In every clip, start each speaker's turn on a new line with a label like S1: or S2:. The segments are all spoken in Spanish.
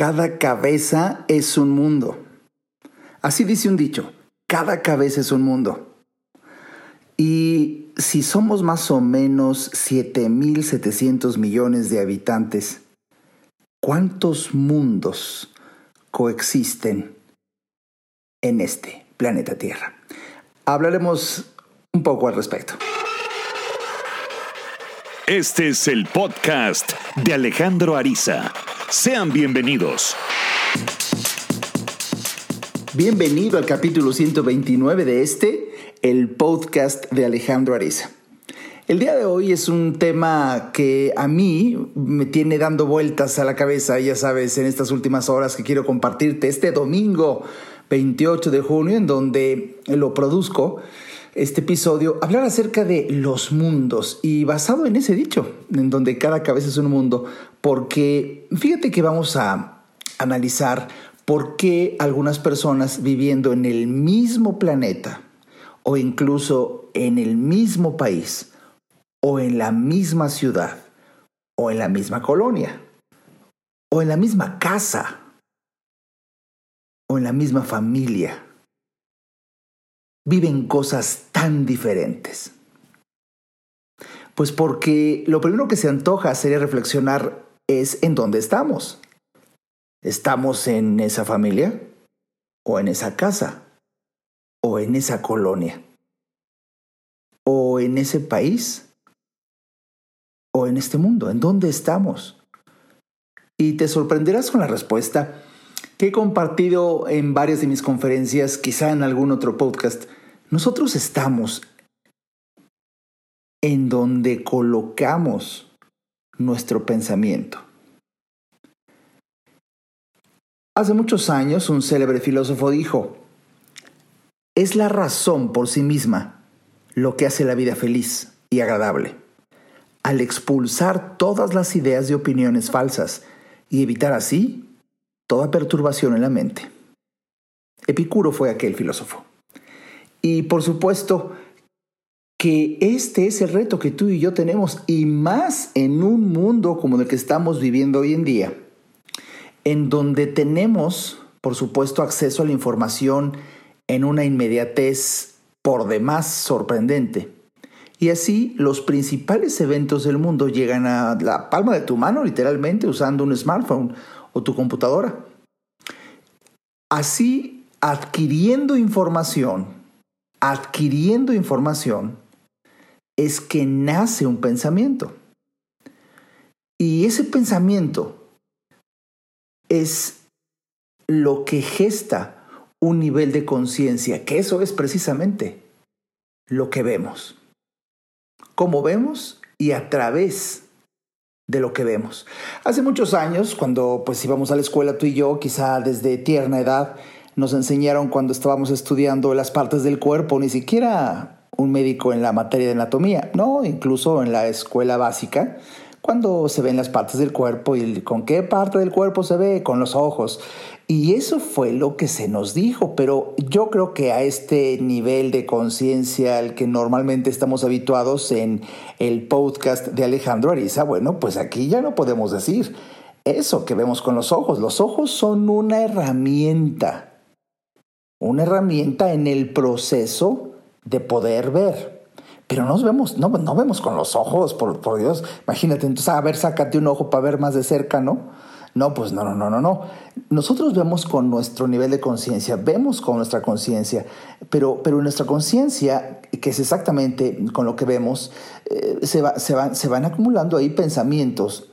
S1: Cada cabeza es un mundo. Así dice un dicho, cada cabeza es un mundo. Y si somos más o menos 7.700 millones de habitantes, ¿cuántos mundos coexisten en este planeta Tierra? Hablaremos un poco al respecto.
S2: Este es el podcast de Alejandro Ariza. Sean bienvenidos.
S1: Bienvenido al capítulo 129 de este, el podcast de Alejandro Ariza. El día de hoy es un tema que a mí me tiene dando vueltas a la cabeza, ya sabes, en estas últimas horas que quiero compartirte este domingo 28 de junio, en donde lo produzco este episodio, hablar acerca de los mundos y basado en ese dicho, en donde cada cabeza es un mundo, porque fíjate que vamos a analizar por qué algunas personas viviendo en el mismo planeta o incluso en el mismo país o en la misma ciudad o en la misma colonia o en la misma casa o en la misma familia viven cosas tan diferentes? Pues porque lo primero que se antoja sería reflexionar es en dónde estamos. ¿Estamos en esa familia? ¿O en esa casa? ¿O en esa colonia? ¿O en ese país? ¿O en este mundo? ¿En dónde estamos? Y te sorprenderás con la respuesta que he compartido en varias de mis conferencias, quizá en algún otro podcast, nosotros estamos en donde colocamos nuestro pensamiento. Hace muchos años un célebre filósofo dijo, es la razón por sí misma lo que hace la vida feliz y agradable. Al expulsar todas las ideas y opiniones falsas y evitar así toda perturbación en la mente. Epicuro fue aquel filósofo. Y por supuesto que este es el reto que tú y yo tenemos, y más en un mundo como el que estamos viviendo hoy en día, en donde tenemos, por supuesto, acceso a la información en una inmediatez por demás sorprendente. Y así los principales eventos del mundo llegan a la palma de tu mano, literalmente, usando un smartphone o tu computadora. Así, adquiriendo información, adquiriendo información, es que nace un pensamiento. Y ese pensamiento es lo que gesta un nivel de conciencia, que eso es precisamente lo que vemos. Cómo vemos y a través de lo que vemos. Hace muchos años, cuando pues íbamos a la escuela tú y yo, quizá desde tierna edad, nos enseñaron cuando estábamos estudiando las partes del cuerpo, ni siquiera un médico en la materia de anatomía, no, incluso en la escuela básica, cuando se ven las partes del cuerpo y con qué parte del cuerpo se ve, con los ojos. Y eso fue lo que se nos dijo, pero yo creo que a este nivel de conciencia al que normalmente estamos habituados en el podcast de Alejandro Ariza, bueno, pues aquí ya no podemos decir eso que vemos con los ojos. Los ojos son una herramienta, una herramienta en el proceso de poder ver. Pero nos vemos, no, no vemos con los ojos, por, Dios. Imagínate, entonces, a ver, sácate un ojo para ver más de cerca, ¿no? No, pues no, no, no, no, no. Nosotros vemos con nuestro nivel de conciencia, vemos con nuestra conciencia, pero, pero nuestra conciencia, que es exactamente con lo que vemos, eh, se, va, se, van, se van acumulando ahí pensamientos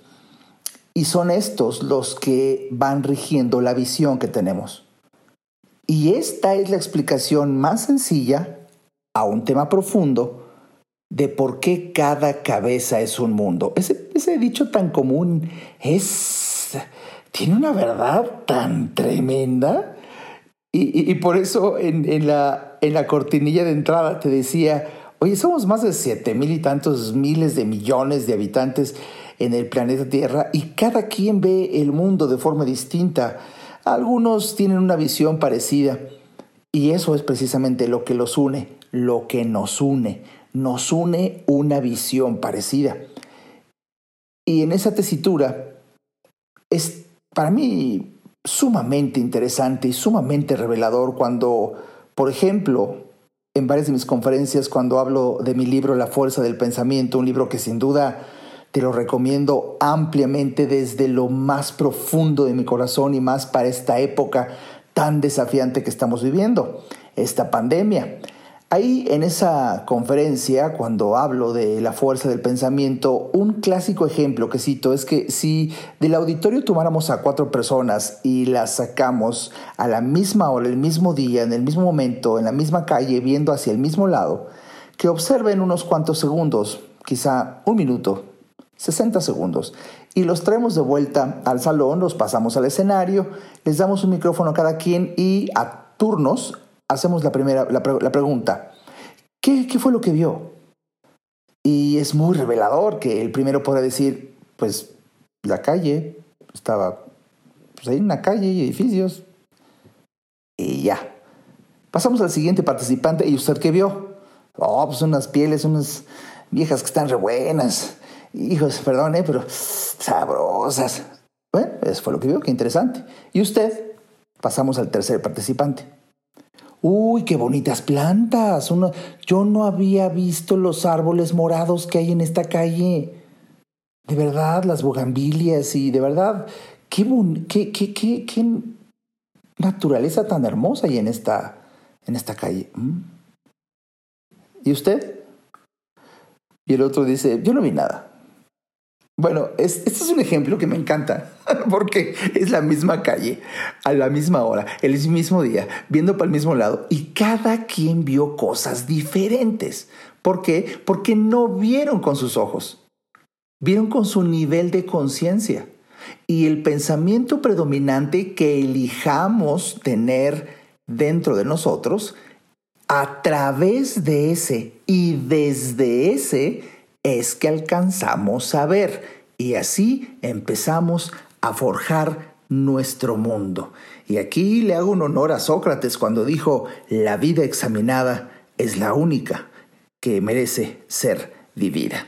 S1: y son estos los que van rigiendo la visión que tenemos. Y esta es la explicación más sencilla a un tema profundo de por qué cada cabeza es un mundo. Ese, dicho tan común es tiene una verdad tan tremenda. Y, por eso en, la, en la cortinilla de entrada te decía, oye, somos más de siete mil y tantos miles de millones de habitantes en el planeta Tierra y cada quien ve el mundo de forma distinta. Algunos tienen una visión parecida y eso es precisamente lo que los une, lo que nos une. Nos une una visión parecida. Y en esa tesitura es para mí sumamente interesante y sumamente revelador cuando, por ejemplo, en varias de mis conferencias, cuando hablo de mi libro La Fuerza del Pensamiento, un libro que sin duda te lo recomiendo ampliamente desde lo más profundo de mi corazón y más para esta época tan desafiante que estamos viviendo, esta pandemia. Ahí en esa conferencia, cuando hablo de la fuerza del pensamiento, un clásico ejemplo que cito es que si del auditorio tomáramos a cuatro personas y las sacamos a la misma hora, el mismo día, en el mismo momento, en la misma calle, viendo hacia el mismo lado, que observen unos cuantos segundos, quizá un minuto, 60 segundos, y los traemos de vuelta al salón, los pasamos al escenario, les damos un micrófono a cada quien y a turnos hacemos la primera, la, pregunta, ¿qué, ¿qué, fue lo que vio? Y es muy revelador que el primero pueda decir, pues la calle, estaba, pues hay una calle y edificios, y ya. Pasamos al siguiente participante, ¿y usted qué vio? Oh, pues unas pieles, unas viejas que están re buenas. Hijos, perdón, ¿eh? pero sabrosas. Bueno, eso fue lo que vio, qué interesante. ¿Y usted? Pasamos al tercer participante. Uy, qué bonitas plantas. Yo no había visto los árboles morados que hay en esta calle. De verdad, las bugambilias y de verdad, qué, qué, qué, qué, qué naturaleza tan hermosa hay en esta, en esta calle. ¿Mm? ¿Y usted? Y el otro dice, yo no vi nada. Bueno, este es un ejemplo que me encanta, porque es la misma calle, a la misma hora, el mismo día, viendo para el mismo lado, y cada quien vio cosas diferentes. ¿Por qué? Porque no vieron con sus ojos, vieron con su nivel de conciencia. Y el pensamiento predominante que elijamos tener dentro de nosotros, a través de ese y desde ese, es que alcanzamos a ver y así empezamos a forjar nuestro mundo. Y aquí le hago un honor a Sócrates cuando dijo, la vida examinada es la única que merece ser vivida.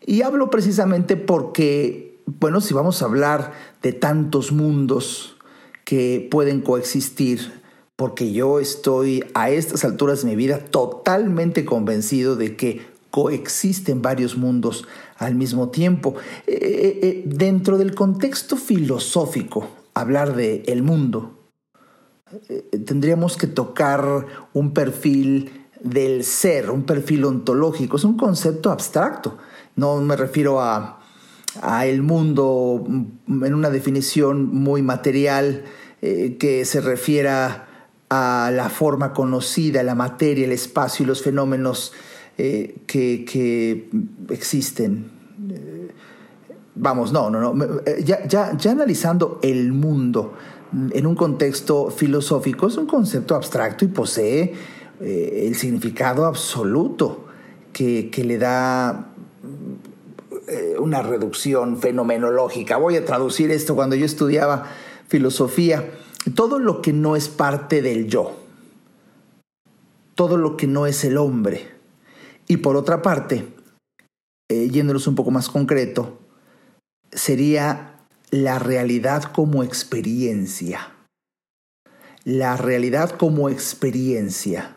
S1: Y hablo precisamente porque, bueno, si vamos a hablar de tantos mundos que pueden coexistir, porque yo estoy a estas alturas de mi vida totalmente convencido de que coexisten varios mundos al mismo tiempo. Eh, eh, eh, dentro del contexto filosófico, hablar de el mundo, tendríamos que tocar un perfil del ser, un perfil ontológico. Es un concepto abstracto. No me refiero a, a el mundo en una definición muy material que se refiera a la forma conocida, la materia, el espacio y los fenómenos eh, que, existen. Eh, vamos, no, no, no. Eh, ya, ya, ya analizando el mundo en un contexto filosófico, es un concepto abstracto y posee el significado absoluto que, que le da una reducción fenomenológica. Voy a traducir esto cuando yo estudiaba filosofía. Todo lo que no es parte del yo, todo lo que no es el hombre, y por otra parte, eh, yéndonos un poco más concreto, sería la realidad como experiencia. La realidad como experiencia.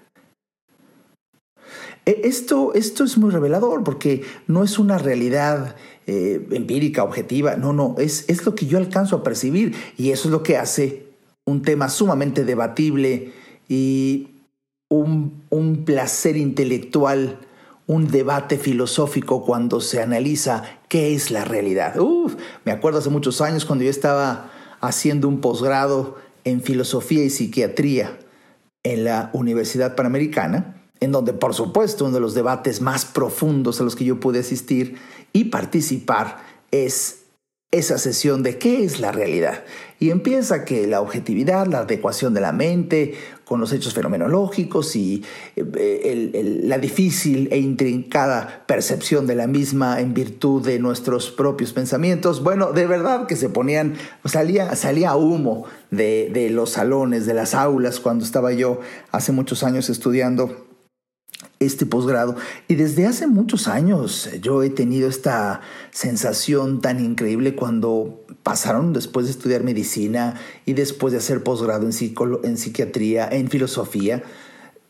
S1: E, esto, esto es muy revelador porque no es una realidad eh, empírica, objetiva, no, no, es, es lo que yo alcanzo a percibir y eso es lo que hace un tema sumamente debatible y un, un placer intelectual un debate filosófico cuando se analiza qué es la realidad. Uf, me acuerdo hace muchos años cuando yo estaba haciendo un posgrado en filosofía y psiquiatría en la Universidad Panamericana, en donde por supuesto uno de los debates más profundos a los que yo pude asistir y participar es esa sesión de qué es la realidad. Y empieza que la objetividad, la adecuación de la mente con los hechos fenomenológicos y eh, la difícil e intrincada percepción de la misma en virtud de nuestros propios pensamientos. Bueno, de verdad que se ponían, salía, salía humo de, de los salones, de las aulas, cuando estaba yo hace muchos años estudiando este posgrado. Y desde hace muchos años yo he tenido esta sensación tan increíble cuando pasaron después de estudiar medicina y después de hacer posgrado en, en psiquiatría, en filosofía.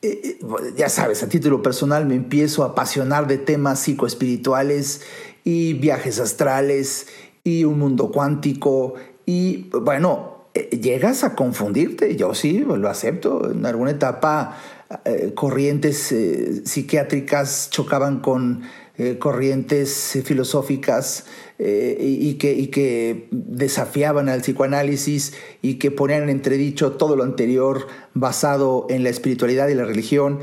S1: Eh, eh, ya sabes, a título personal me empiezo a apasionar de temas psicoespirituales y viajes astrales y un mundo cuántico y bueno, eh, llegas a confundirte, yo sí, lo acepto, en alguna etapa corrientes psiquiátricas chocaban con corrientes filosóficas y, que, y, que, desafiaban al psicoanálisis y que ponían en entredicho todo lo anterior basado en la espiritualidad y la religión.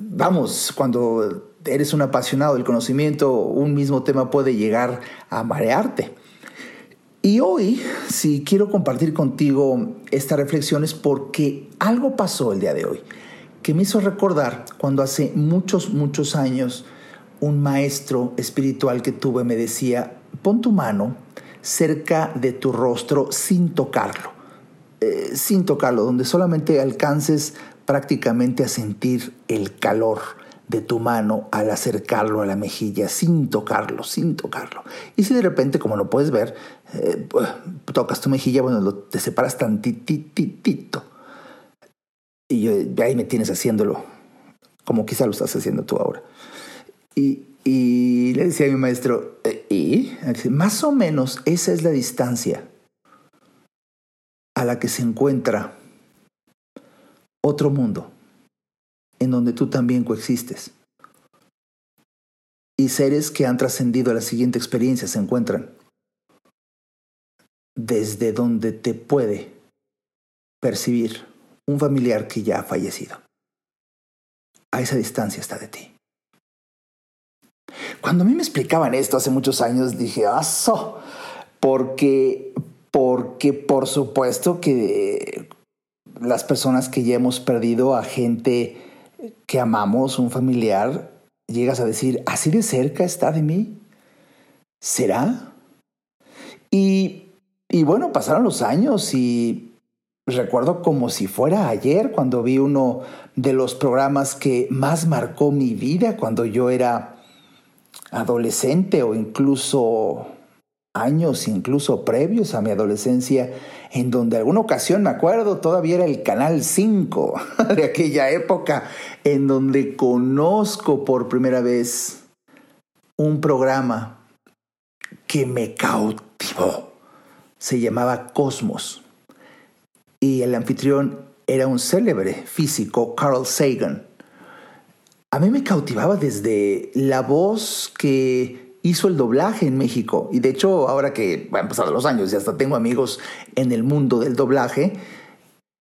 S1: Vamos, cuando eres un apasionado del conocimiento, un mismo tema puede llegar a marearte. Y hoy, si quiero compartir contigo esta reflexión es porque algo pasó el día de hoy que me hizo recordar cuando hace muchos, muchos años un maestro espiritual que tuve me decía, pon tu mano cerca de tu rostro sin tocarlo, eh, sin tocarlo, donde solamente alcances prácticamente a sentir el calor de tu mano al acercarlo a la mejilla, sin tocarlo, sin tocarlo. Y si de repente, como lo puedes ver, eh, tocas tu mejilla, bueno, te separas tantititito. Y yo, ahí me tienes haciéndolo, como quizá lo estás haciendo tú ahora. Y, y le decía a mi maestro, eh, ¿y? Más o menos esa es la distancia a la que se encuentra otro mundo en donde tú también coexistes. Y seres que han trascendido a la siguiente experiencia se encuentran desde donde te puede percibir un familiar que ya ha fallecido. A esa distancia está de ti. Cuando a mí me explicaban esto hace muchos años, dije, ¡aso! Porque, porque por supuesto que las personas que ya hemos perdido a gente que amamos, un familiar, llegas a decir, así de cerca está de mí. ¿Será? Y, y bueno, pasaron los años y recuerdo como si fuera ayer cuando vi uno de los programas que más marcó mi vida cuando yo era adolescente o incluso años incluso previos a mi adolescencia, en donde alguna ocasión me acuerdo, todavía era el Canal 5 de aquella época, en donde conozco por primera vez un programa que me cautivó. Se llamaba Cosmos. Y el anfitrión era un célebre físico, Carl Sagan. A mí me cautivaba desde la voz que hizo el doblaje en México. Y de hecho, ahora que han pasado los años y hasta tengo amigos en el mundo del doblaje,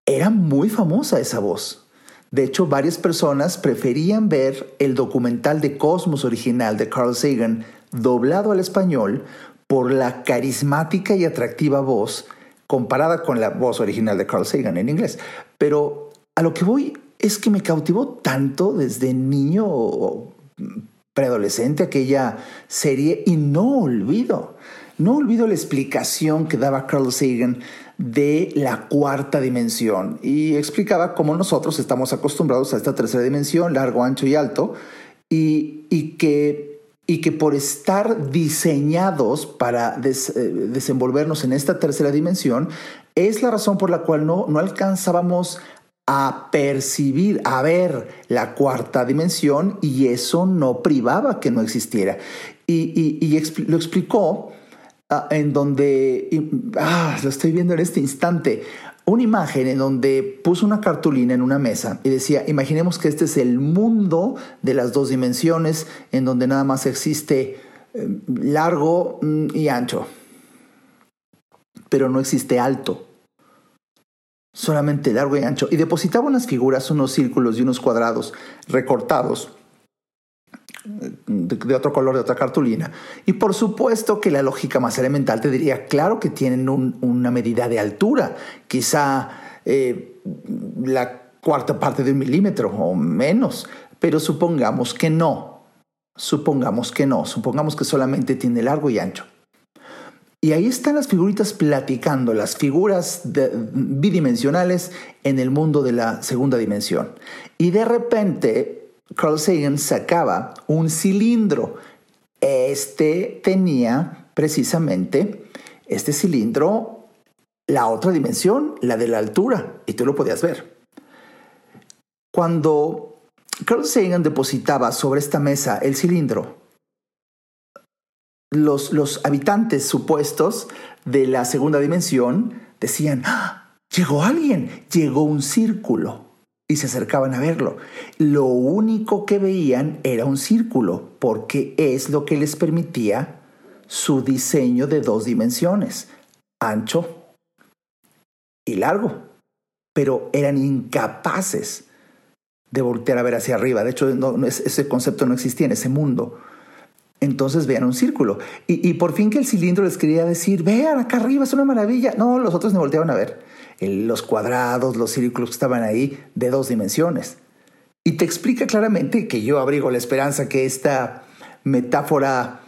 S1: era muy famosa esa voz. De hecho, varias personas preferían ver el documental de Cosmos original de Carl Sagan doblado al español por la carismática y atractiva voz comparada con la voz original de Carl Sagan en inglés. Pero a lo que voy es que me cautivó tanto desde niño preadolescente aquella serie y no olvido, no olvido la explicación que daba Carl Sagan de la cuarta dimensión y explicaba cómo nosotros estamos acostumbrados a esta tercera dimensión, largo, ancho y alto, y, y que, y que por estar diseñados para eh, desenvolvernos en esta tercera dimensión, es la razón por la cual no, no alcanzábamos a percibir, a ver la cuarta dimensión y eso no privaba que no existiera. Y, lo explicó ah, en donde, ah, lo estoy viendo en este instante, una imagen en donde puso una cartulina en una mesa y decía, imaginemos que este es el mundo de las dos dimensiones en donde nada más existe eh, largo mm, y ancho, pero no existe alto solamente largo y ancho, y depositaba unas figuras, unos círculos y unos cuadrados recortados de, otro color, de otra cartulina. Y por supuesto que la lógica más elemental te diría, claro que tienen una medida de altura, quizá eh, la cuarta parte de un milímetro o menos, pero supongamos que no. Supongamos que no, supongamos que solamente tiene largo y ancho. Y ahí están las figuritas platicando, las figuras bidimensionales en el mundo de la segunda dimensión. Y de repente, Carl Sagan sacaba un cilindro. Este tenía precisamente, este cilindro, la otra dimensión, la de la altura, y tú lo podías ver. Cuando Carl Sagan depositaba sobre esta mesa el cilindro, los, los habitantes supuestos de la segunda dimensión decían, ¡Ah! llegó alguien, llegó un círculo y se acercaban a verlo. Lo único que veían era un círculo, porque es lo que les permitía su diseño de dos dimensiones, ancho y largo. Pero eran incapaces de voltear a ver hacia arriba. De hecho, ese concepto no existía en ese mundo. Entonces vean un círculo. Y, por fin que el cilindro les quería decir, vean acá arriba, es una maravilla. No, los otros no volteaban a ver los cuadrados, los círculos que estaban ahí de dos dimensiones. Y te explica claramente que yo abrigo la esperanza que esta metáfora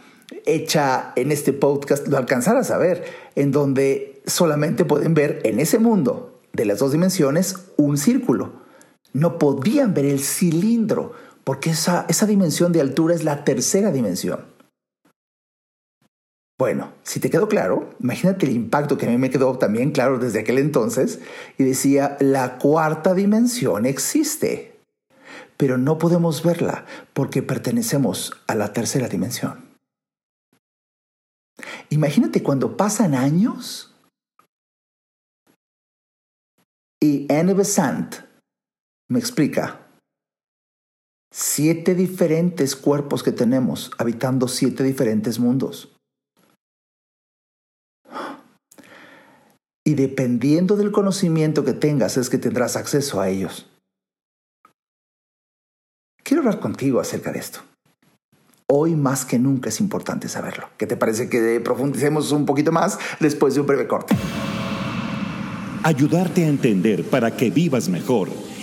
S1: hecha en este podcast lo alcanzaras a ver, en donde solamente pueden ver en ese mundo de las dos dimensiones un círculo. No podían ver el cilindro, porque esa, esa dimensión de altura es la tercera dimensión. Bueno, si te quedó claro, imagínate el impacto que a mí me quedó también claro desde aquel entonces y decía, la cuarta dimensión existe, pero no podemos verla porque pertenecemos a la tercera dimensión. Imagínate cuando pasan años y Anne Besant me explica siete diferentes cuerpos que tenemos habitando siete diferentes mundos. y dependiendo del conocimiento que tengas es que tendrás acceso a ellos. Quiero hablar contigo acerca de esto. Hoy más que nunca es importante saberlo. ¿Qué te parece que profundicemos un poquito más después de un breve corte?
S2: Ayudarte a entender para que vivas mejor.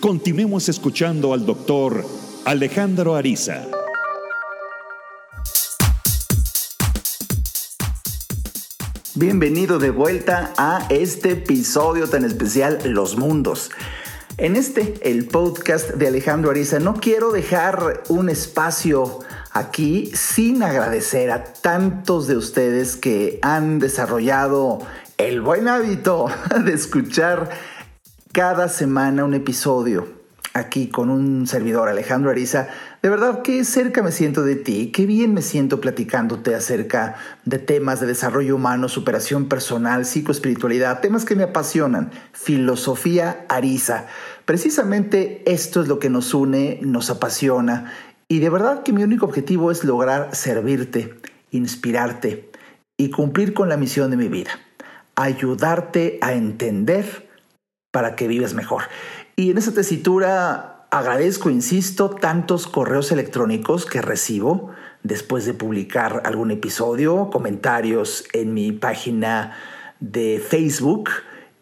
S2: Continuemos escuchando al doctor Alejandro Ariza.
S1: Bienvenido de vuelta a este episodio tan especial, Los Mundos. En este, el podcast de Alejandro Ariza, no quiero dejar un espacio aquí sin agradecer a tantos de ustedes que han desarrollado el buen hábito de escuchar cada semana un episodio aquí con un servidor, Alejandro Ariza. De verdad, qué cerca me siento de ti, qué bien me siento platicándote acerca de temas de desarrollo humano, superación personal, psicoespiritualidad, temas que me apasionan, filosofía Ariza. Precisamente esto es lo que nos une, nos apasiona y de verdad que mi único objetivo es lograr servirte, inspirarte y cumplir con la misión de mi vida, ayudarte a entender para que vivas mejor. Y en esa tesitura agradezco, insisto, tantos correos electrónicos que recibo después de publicar algún episodio, comentarios en mi página de Facebook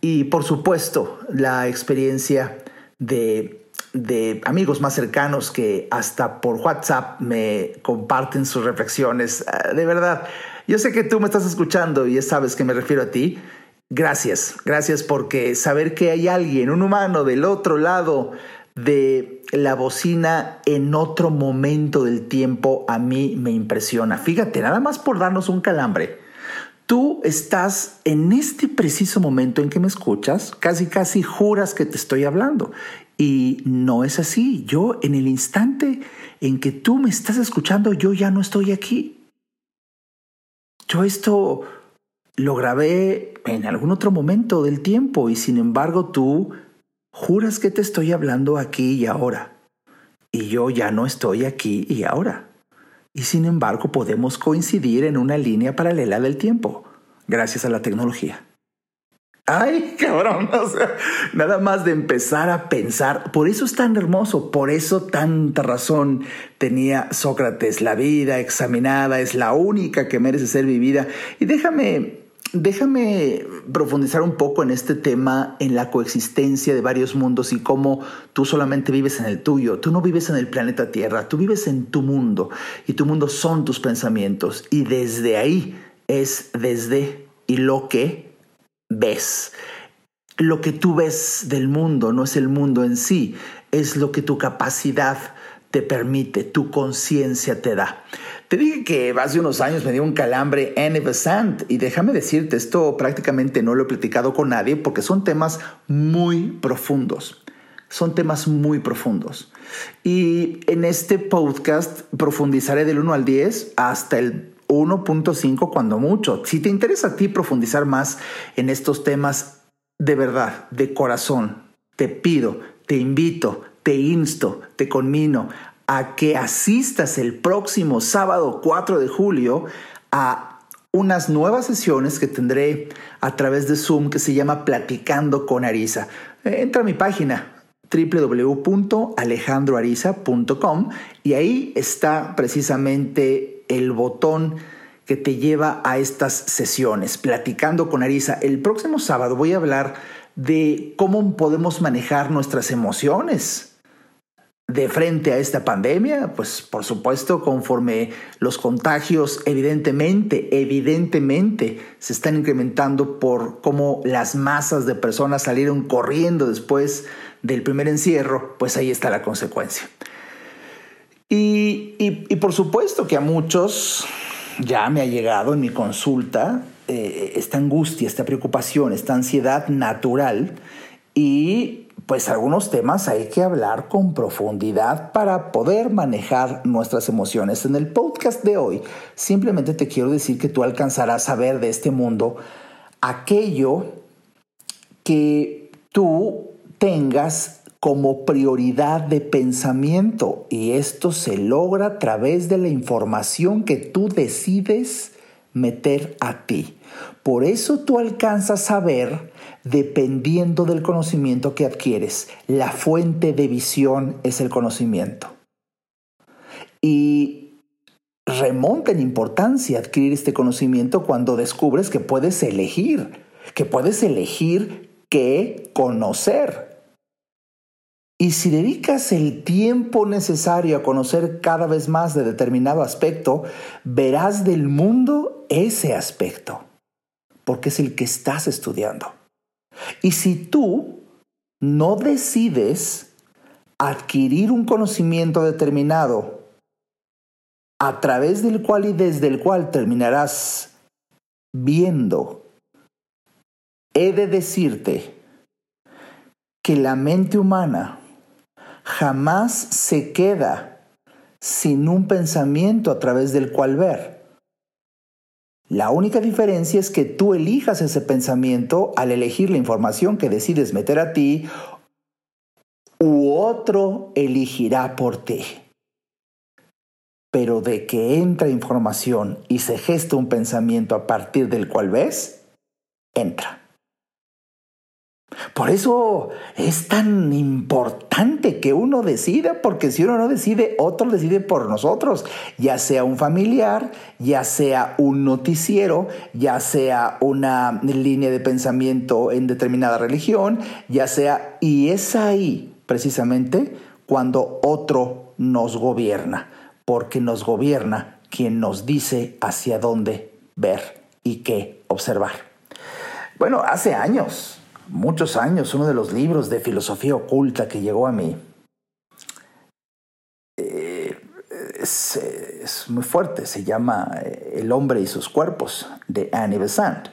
S1: y por supuesto la experiencia de, de amigos más cercanos que hasta por WhatsApp me comparten sus reflexiones. Ah, de verdad, yo sé que tú me estás escuchando y ya sabes que me refiero a ti. Gracias, gracias porque saber que hay alguien, un humano del otro lado de la bocina en otro momento del tiempo a mí me impresiona. Fíjate, nada más por darnos un calambre. Tú estás en este preciso momento en que me escuchas, casi casi juras que te estoy hablando. Y no es así. Yo en el instante en que tú me estás escuchando, yo ya no estoy aquí. Yo esto lo grabé en algún otro momento del tiempo y sin embargo tú juras que te estoy hablando aquí y ahora. Y yo ya no estoy aquí y ahora. Y sin embargo podemos coincidir en una línea paralela del tiempo, gracias a la tecnología. Ay, cabrón, nada más de empezar a pensar. Por eso es tan hermoso, por eso tanta razón tenía Sócrates. La vida examinada es la única que merece ser vivida. Y déjame, déjame profundizar un poco en este tema, en la coexistencia de varios mundos y cómo tú solamente vives en el tuyo. Tú no vives en el planeta Tierra, tú vives en tu mundo. Y tu mundo son tus pensamientos. Y desde ahí es desde y lo que ves. Lo que tú ves del mundo no es el mundo en sí, es lo que tu capacidad te permite, tu conciencia te da. Te dije que hace unos años me dio un calambre en Besant y déjame decirte, esto prácticamente no lo he platicado con nadie porque son temas muy profundos. Son temas muy profundos. Y en este podcast profundizaré del 1 al 10 hasta el 1.5 cuando mucho. Si te interesa a ti profundizar más en estos temas de verdad, de corazón, te pido, te invito, te insto, te conmino a que asistas el próximo sábado 4 de julio a unas nuevas sesiones que tendré a través de Zoom que se llama Platicando con Arisa. Entra a mi página www.alejandroariza.com y ahí está precisamente el botón que te lleva a estas sesiones. Platicando con Arisa, el próximo sábado voy a hablar de cómo podemos manejar nuestras emociones de frente a esta pandemia, pues por supuesto conforme los contagios evidentemente, evidentemente se están incrementando por cómo las masas de personas salieron corriendo después del primer encierro, pues ahí está la consecuencia. Y, y, por supuesto que a muchos ya me ha llegado en mi consulta eh, esta angustia, esta preocupación, esta ansiedad natural y pues algunos temas hay que hablar con profundidad para poder manejar nuestras emociones. En el podcast de hoy simplemente te quiero decir que tú alcanzarás a ver de este mundo aquello que tú tengas como prioridad de pensamiento y esto se logra a través de la información que tú decides meter a ti. Por eso tú alcanzas a ver dependiendo del conocimiento que adquieres. La fuente de visión es el conocimiento. Y remonta en importancia adquirir este conocimiento cuando descubres que puedes elegir, que puedes elegir qué conocer. Y si dedicas el tiempo necesario a conocer cada vez más de determinado aspecto, verás del mundo ese aspecto, porque es el que estás estudiando. Y si tú no decides adquirir un conocimiento determinado a través del cual y desde el cual terminarás viendo, he de decirte que la mente humana jamás se queda sin un pensamiento a través del cual ver. La única diferencia es que tú elijas ese pensamiento al elegir la información que decides meter a ti u otro elegirá por ti. Pero de que entra información y se gesta un pensamiento a partir del cual ves, entra. Por eso es tan importante que uno decida, porque si uno no decide, otro decide por nosotros, ya sea un familiar, ya sea un noticiero, ya sea una línea de pensamiento en determinada religión, ya sea, y es ahí precisamente cuando otro nos gobierna, porque nos gobierna quien nos dice hacia dónde ver y qué observar. Bueno, hace años, muchos años, uno de los libros de filosofía oculta que llegó a mí. Eh, es, muy fuerte, se llama eh, El hombre y sus cuerpos, de Annie Besant.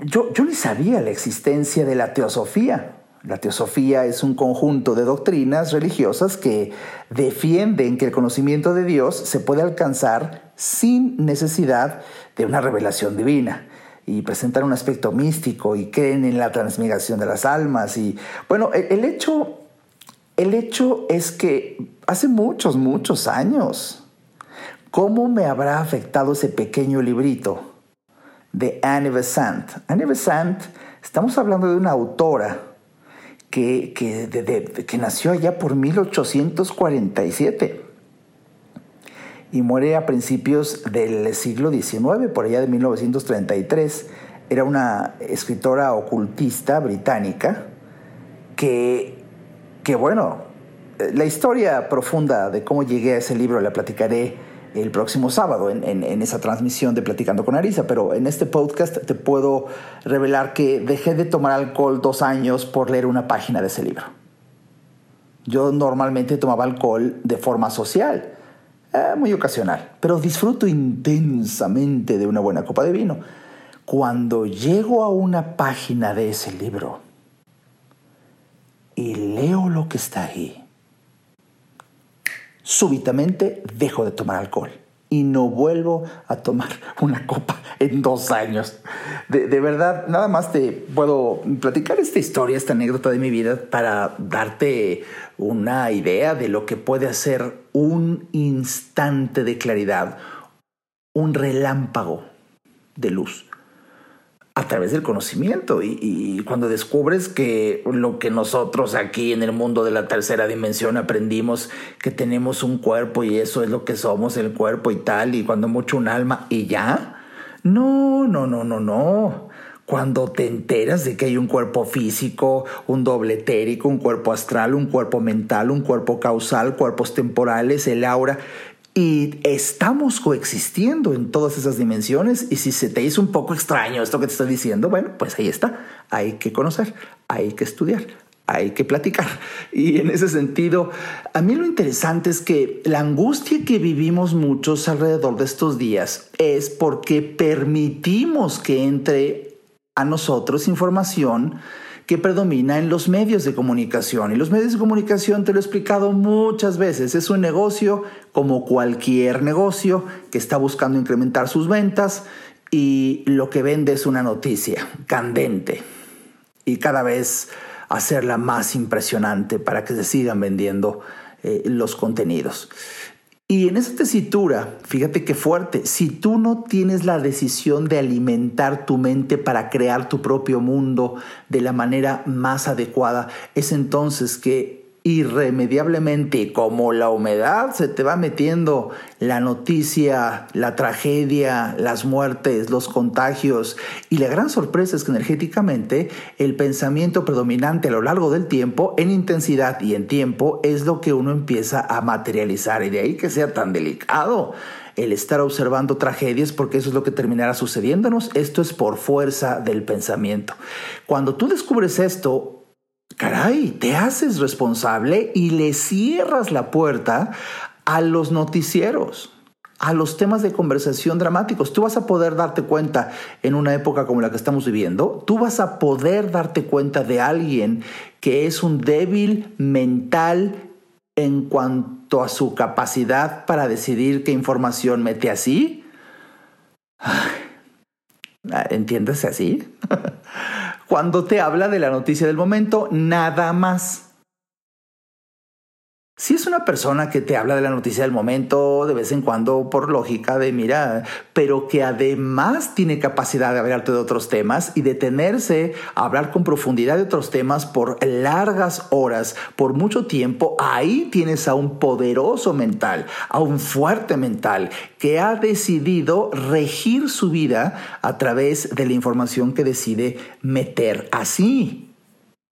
S1: Yo, yo ni sabía la existencia de la teosofía La teosofía es un conjunto de doctrinas religiosas que defienden que el conocimiento de Dios se puede alcanzar sin necesidad de una revelación divina y presentan un aspecto místico y creen en la transmigración de las almas y bueno, el, hecho el hecho es que hace muchos muchos años ¿cómo me habrá afectado ese pequeño librito de Anne Besant? Anne Besant, estamos hablando de una autora que, que, nació allá por 1847 y muere a principios del siglo XIX, por allá de 1933. Era una escritora ocultista británica que, que, bueno, la historia profunda de cómo llegué a ese libro la platicaré el próximo sábado en, esa transmisión de Platicando con Arisa, pero en este podcast te puedo revelar que dejé de tomar alcohol dos años por leer una página de ese libro. Yo normalmente tomaba alcohol de forma social, eh, muy ocasional, pero disfruto intensamente de una buena copa de vino. Cuando llego a una página de ese libro y leo lo que está ahí, súbitamente dejo de tomar alcohol y no vuelvo a tomar una copa en dos años. De, verdad, nada más te puedo platicar esta historia, esta anécdota de mi vida para darte una idea de lo que puede hacer un instante de claridad, un relámpago de luz a través del conocimiento. Y, cuando descubres que lo que nosotros aquí en el mundo de la tercera dimensión aprendimos que tenemos un cuerpo y eso es lo que somos el cuerpo y tal y cuando mucho un alma y ya. No no no no no cuando te enteras de que hay un cuerpo físico, un doble etérico, un cuerpo astral, un cuerpo mental, un cuerpo causal, cuerpos temporales, el aura, y estamos coexistiendo en todas esas dimensiones y si se te hizo un poco extraño esto que te estoy diciendo, bueno, pues ahí está. Hay que conocer, hay que estudiar, hay que platicar. Y en ese sentido, a mí lo interesante es que la angustia que vivimos muchos alrededor de estos días es porque permitimos que entre a nosotros información que predomina en los medios de comunicación. Y los medios de comunicación, te lo he explicado muchas veces, es un negocio como cualquier negocio que está buscando incrementar sus ventas y lo que vende es una noticia candente y cada vez hacerla más impresionante para que se sigan vendiendo eh, los contenidos. Y en esa tesitura, fíjate qué fuerte, si tú no tienes la decisión de alimentar tu mente para crear tu propio mundo de la manera más adecuada, es entonces que irremediablemente, como la humedad, se te va metiendo la noticia, la tragedia, las muertes, los contagios. Y la gran sorpresa es que energéticamente el pensamiento predominante a lo largo del tiempo, en intensidad y en tiempo, es lo que uno empieza a materializar. Y de ahí que sea tan delicado el estar observando tragedias porque eso es lo que terminará sucediéndonos. Esto es por fuerza del pensamiento. Cuando tú descubres esto, caray, te haces responsable y le cierras la puerta a los noticieros, a los temas de conversación dramáticos. Tú vas a poder darte cuenta en una época como la que estamos viviendo, tú vas a poder darte cuenta de alguien que es un débil mental en cuanto a su capacidad para decidir qué información mete así. ¿Entiendes así? cuando te habla de la noticia del momento, nada más. Si es una persona que te habla de la noticia del momento de vez en cuando por lógica de mira, pero que además tiene capacidad de hablarte de otros temas y detenerse a hablar con profundidad de otros temas por largas horas, por mucho tiempo, ahí tienes a un poderoso mental, a un fuerte mental que ha decidido regir su vida a través de la información que decide meter así.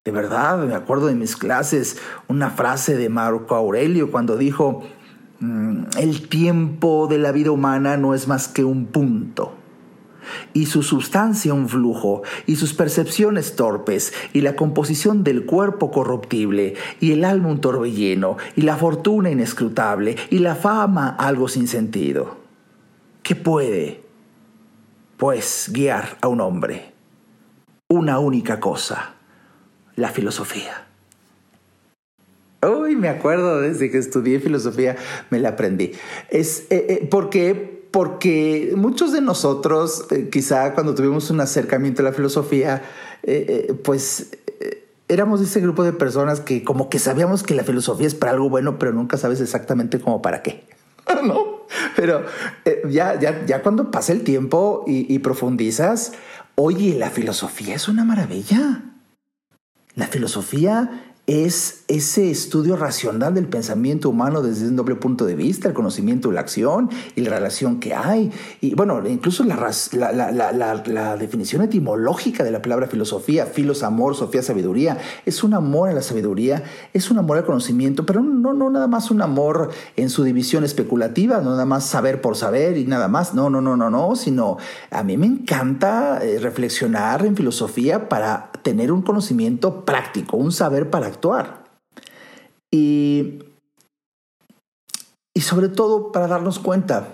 S1: De verdad, me acuerdo de mis clases, una frase de Marco Aurelio cuando dijo, mm, el tiempo de la vida humana no es más que un punto y su sustancia un flujo, y sus percepciones torpes, y la composición del cuerpo corruptible, y el alma un torbellino, y la fortuna inescrutable, y la fama algo sin sentido. ¿Qué puede, pues, guiar a un hombre? Una única cosa la filosofía. Uy, me acuerdo desde que estudié filosofía, me la aprendí. Es eh, eh, porque, porque muchos de nosotros, eh, quizá cuando tuvimos un acercamiento a la filosofía, pues éramos ese grupo de personas que como que sabíamos que la filosofía es para algo bueno, pero nunca sabes exactamente cómo para qué. ¿No? Pero ya, ya, ya cuando pasa el tiempo y, y profundizas, oye, la filosofía es una maravilla. La filosofía es ese estudio racional del pensamiento humano desde un doble punto de vista, el conocimiento y la acción y la relación que hay. Y bueno, incluso la, la, definición etimológica de la palabra filosofía, filos, amor, sofía, sabiduría, es un amor a la sabiduría, es un amor al conocimiento, pero no, no nada más un amor en su división especulativa, no nada más saber por saber y nada más, no, no, no, no, no, sino a mí me encanta eh, reflexionar en filosofía para tener un conocimiento práctico, un saber para actuar. Y, y sobre todo para darnos cuenta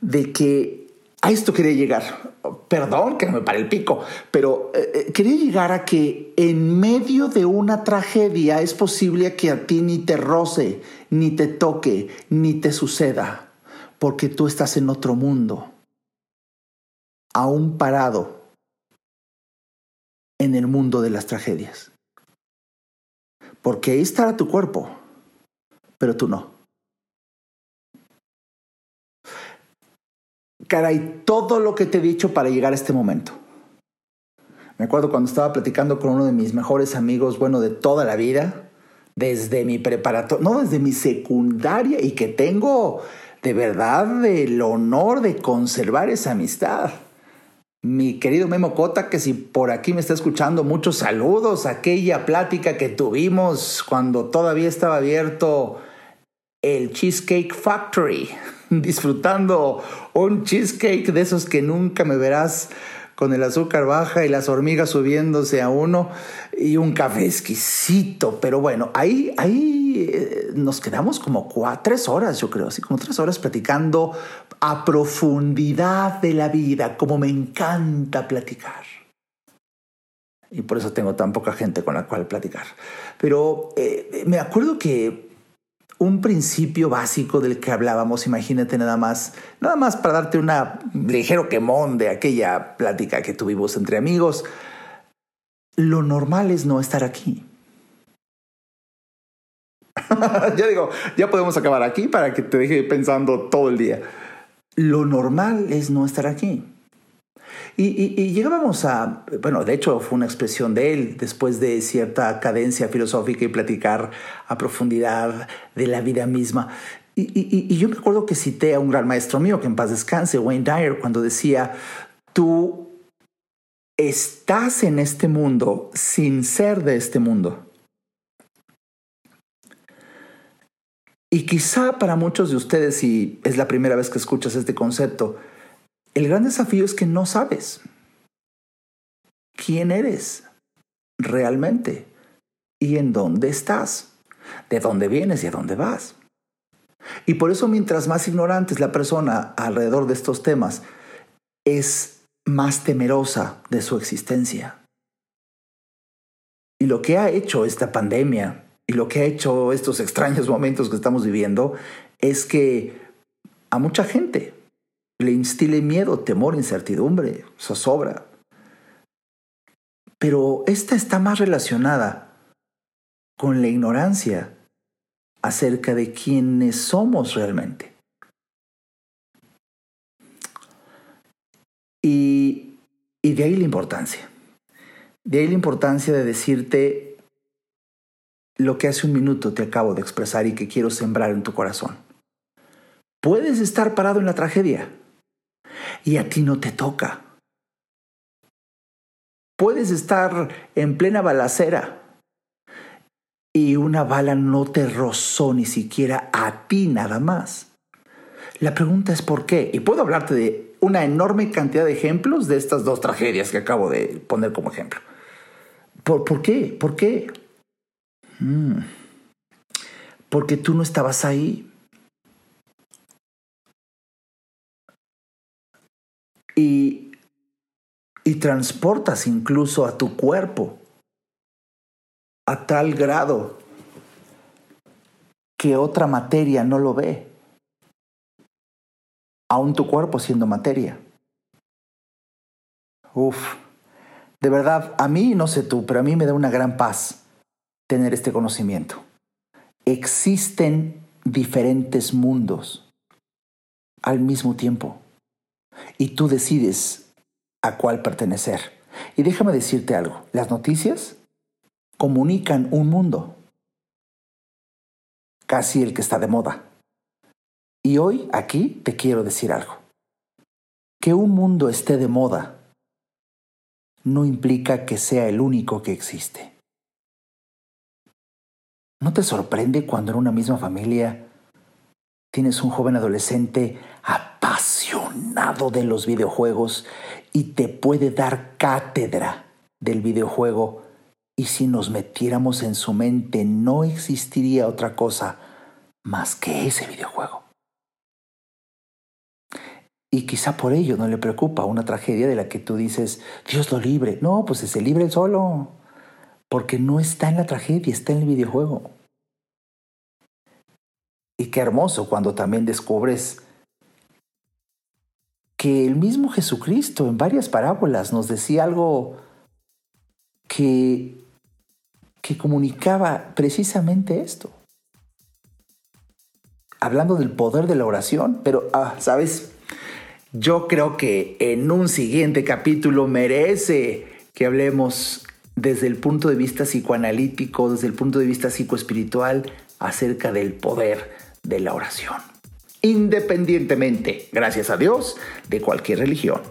S1: de que a esto quería llegar. Perdón que me pare el pico, pero eh, eh, quería llegar a que en medio de una tragedia es posible que a ti ni te roce, ni te toque, ni te suceda, porque tú estás en otro mundo, aún parado en el mundo de las tragedias. Porque ahí estará tu cuerpo, pero tú no. Caray, todo lo que te he dicho para llegar a este momento. Me acuerdo cuando estaba platicando con uno de mis mejores amigos, bueno, de toda la vida, desde mi preparatoria, no, desde mi secundaria, y que tengo de verdad el honor de conservar esa amistad mi querido Memo Cota, que si por aquí me está escuchando, muchos saludos. Aquella plática que tuvimos cuando todavía estaba abierto el Cheesecake Factory, disfrutando un cheesecake de esos que nunca me verás con el azúcar baja y las hormigas subiéndose a uno y un café exquisito. Pero bueno, ahí, ahí nos quedamos como cuatro, tres horas, yo creo, así como tres horas platicando a profundidad de la vida, como me encanta platicar. Y por eso tengo tan poca gente con la cual platicar. Pero eh, me acuerdo que un principio básico del que hablábamos, imagínate nada más, nada más para darte un ligero quemón de aquella plática que tuvimos entre amigos, lo normal es no estar aquí. ya digo, ya podemos acabar aquí para que te deje pensando todo el día. Lo normal es no estar aquí. Y, llegábamos a, bueno, de hecho fue una expresión de él después de cierta cadencia filosófica y platicar a profundidad de la vida misma. Y, y, yo me acuerdo que cité a un gran maestro mío, que en paz descanse, Wayne Dyer, cuando decía, tú estás en este mundo sin ser de este mundo. Y quizá para muchos de ustedes, si es la primera vez que escuchas este concepto, el gran desafío es que no sabes quién eres realmente y en dónde estás, de dónde vienes y a dónde vas. Y por eso mientras más ignorante es la persona alrededor de estos temas, es más temerosa de su existencia. Y lo que ha hecho esta pandemia y lo que ha hecho estos extraños momentos que estamos viviendo es que a mucha gente le instile miedo, temor, incertidumbre, zozobra. Pero esta está más relacionada con la ignorancia acerca de quiénes somos realmente. Y, y de ahí la importancia. De ahí la importancia de decirte lo que hace un minuto te acabo de expresar y que quiero sembrar en tu corazón. Puedes estar parado en la tragedia, y a ti no te toca. Puedes estar en plena balacera y una bala no te rozó ni siquiera a ti nada más. La pregunta es por qué. Y puedo hablarte de una enorme cantidad de ejemplos de estas dos tragedias que acabo de poner como ejemplo. ¿Por, por qué? ¿Por qué? Mm. Porque tú no estabas ahí. y, y transportas incluso a tu cuerpo a tal grado que otra materia no lo ve, aún tu cuerpo siendo materia. Uf, de verdad, a mí, no sé tú, pero a mí me da una gran paz tener este conocimiento. Existen diferentes mundos al mismo tiempo y tú decides a cuál pertenecer. Y déjame decirte algo, las noticias comunican un mundo, casi el que está de moda. Y hoy aquí te quiero decir algo. Que un mundo esté de moda no implica que sea el único que existe. ¿No te sorprende cuando en una misma familia tienes un joven adolescente apasionado de los videojuegos y te puede dar cátedra del videojuego y si nos metiéramos en su mente no existiría otra cosa más que ese videojuego? Y quizá por ello no le preocupa una tragedia de la que tú dices, Dios lo libre. No, pues se libre solo porque no está en la tragedia, está en el videojuego. Y qué hermoso cuando también descubres que el mismo Jesucristo en varias parábolas nos decía algo que, que comunicaba precisamente esto. Hablando del poder de la oración, pero, ah, ¿sabes? Yo creo que en un siguiente capítulo merece que hablemos desde el punto de vista psicoanalítico, desde el punto de vista psicoespiritual, acerca del poder de la oración. Independientemente, gracias a Dios, de cualquier religión.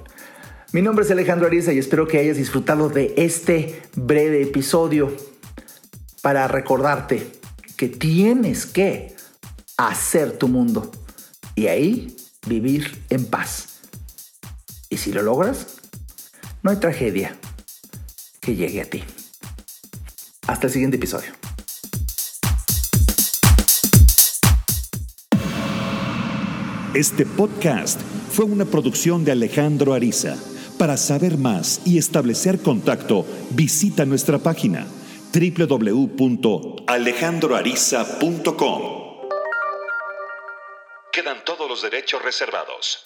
S1: Mi nombre es Alejandro Ariza y espero que hayas disfrutado de este breve episodio para recordarte que tienes que hacer tu mundo y ahí vivir en paz. Y si lo logras, no hay tragedia que llegue a ti. Hasta el siguiente episodio.
S2: Este podcast fue una producción de Alejandro Ariza. Para saber más y establecer contacto, visita nuestra página www.alejandroariza.com. Quedan todos los derechos reservados.